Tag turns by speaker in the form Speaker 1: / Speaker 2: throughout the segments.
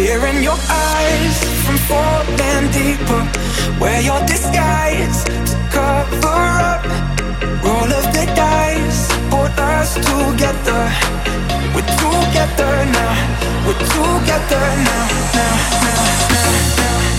Speaker 1: fear in your eyes from falling deeper. Wear your disguise to cover up. Roll of the dice, put us together. We're together now. We're together now, now, now, now, now.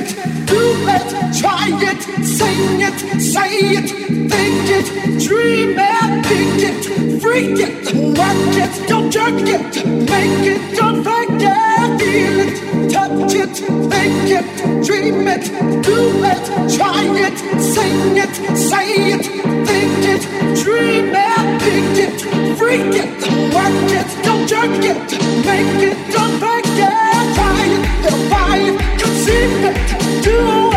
Speaker 2: it, do it, try it, sing it, say it, think it, dream it, think it, freak it, work it, don't jerk it, make it, don't fake feel it, touch it, think it, dream it, do it, try it, sing it, say it, think it, dream it, think it, freak it, work it, don't jerk it, make it, don't fake. See to all.